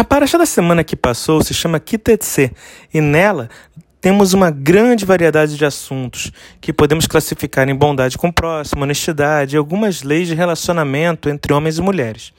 A paraxá da semana que passou se chama Kitetse e nela temos uma grande variedade de assuntos que podemos classificar em bondade com o próximo, honestidade e algumas leis de relacionamento entre homens e mulheres.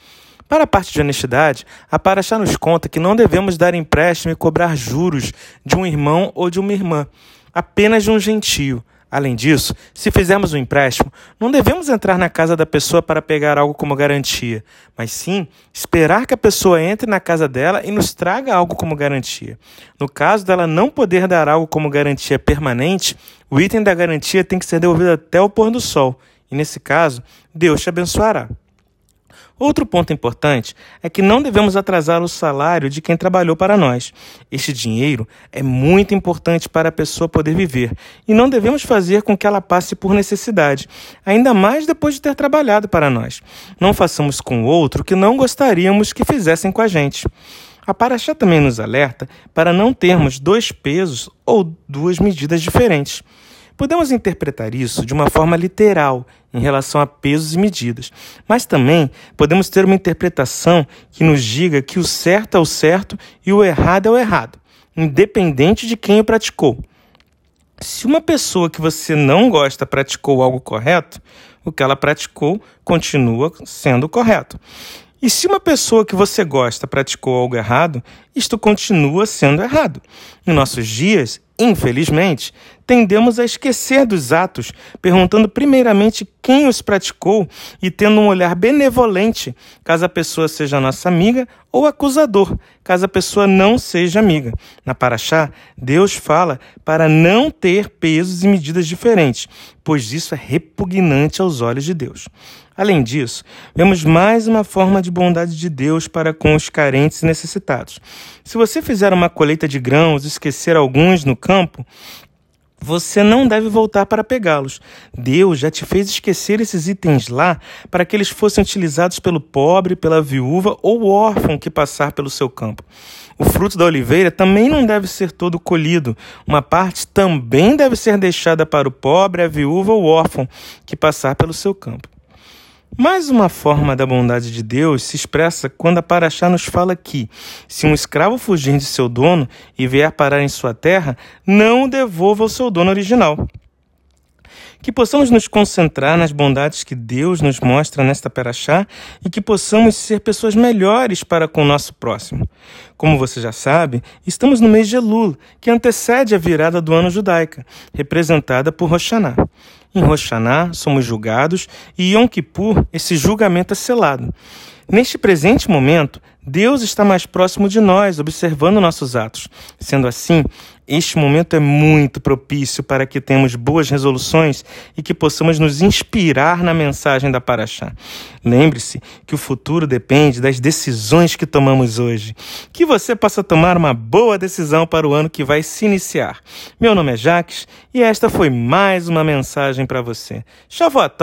Para a parte de honestidade, a Paraxá nos conta que não devemos dar empréstimo e cobrar juros de um irmão ou de uma irmã, apenas de um gentio, Além disso, se fizermos um empréstimo, não devemos entrar na casa da pessoa para pegar algo como garantia, mas sim esperar que a pessoa entre na casa dela e nos traga algo como garantia. No caso dela não poder dar algo como garantia permanente, o item da garantia tem que ser devolvido até o pôr do sol, e nesse caso, Deus te abençoará. Outro ponto importante é que não devemos atrasar o salário de quem trabalhou para nós. Este dinheiro é muito importante para a pessoa poder viver e não devemos fazer com que ela passe por necessidade, ainda mais depois de ter trabalhado para nós. Não façamos com o outro o que não gostaríamos que fizessem com a gente. A Paraxá também nos alerta para não termos dois pesos ou duas medidas diferentes. Podemos interpretar isso de uma forma literal em relação a pesos e medidas, mas também podemos ter uma interpretação que nos diga que o certo é o certo e o errado é o errado, independente de quem o praticou. Se uma pessoa que você não gosta praticou algo correto, o que ela praticou continua sendo correto. E se uma pessoa que você gosta praticou algo errado, isto continua sendo errado. Em nossos dias, infelizmente, tendemos a esquecer dos atos, perguntando primeiramente quem os praticou e tendo um olhar benevolente, caso a pessoa seja nossa amiga, ou acusador, caso a pessoa não seja amiga. Na Paraxá, Deus fala para não ter pesos e medidas diferentes, pois isso é repugnante aos olhos de Deus. Além disso, vemos mais uma forma de bondade de Deus para com os carentes e necessitados. Se você fizer uma colheita de grãos e esquecer alguns no campo, você não deve voltar para pegá-los. Deus já te fez esquecer esses itens lá para que eles fossem utilizados pelo pobre, pela viúva ou órfão que passar pelo seu campo. O fruto da oliveira também não deve ser todo colhido. Uma parte também deve ser deixada para o pobre, a viúva ou órfão que passar pelo seu campo. Mais uma forma da bondade de Deus se expressa quando a Paraxá nos fala que, se um escravo fugir de seu dono e vier parar em sua terra, não o devolva ao seu dono original. Que possamos nos concentrar nas bondades que Deus nos mostra nesta Paraxá e que possamos ser pessoas melhores para com o nosso próximo. Como você já sabe, estamos no mês de Elul, que antecede a virada do ano judaica, representada por Roshaná. Em Roshaná somos julgados e Yom Kippur esse julgamento é selado. Neste presente momento, Deus está mais próximo de nós, observando nossos atos. Sendo assim, este momento é muito propício para que tenhamos boas resoluções e que possamos nos inspirar na mensagem da Paraxá. Lembre-se que o futuro depende das decisões que tomamos hoje. Que você possa tomar uma boa decisão para o ano que vai se iniciar. Meu nome é Jaques e esta foi mais uma mensagem para você. Shavuot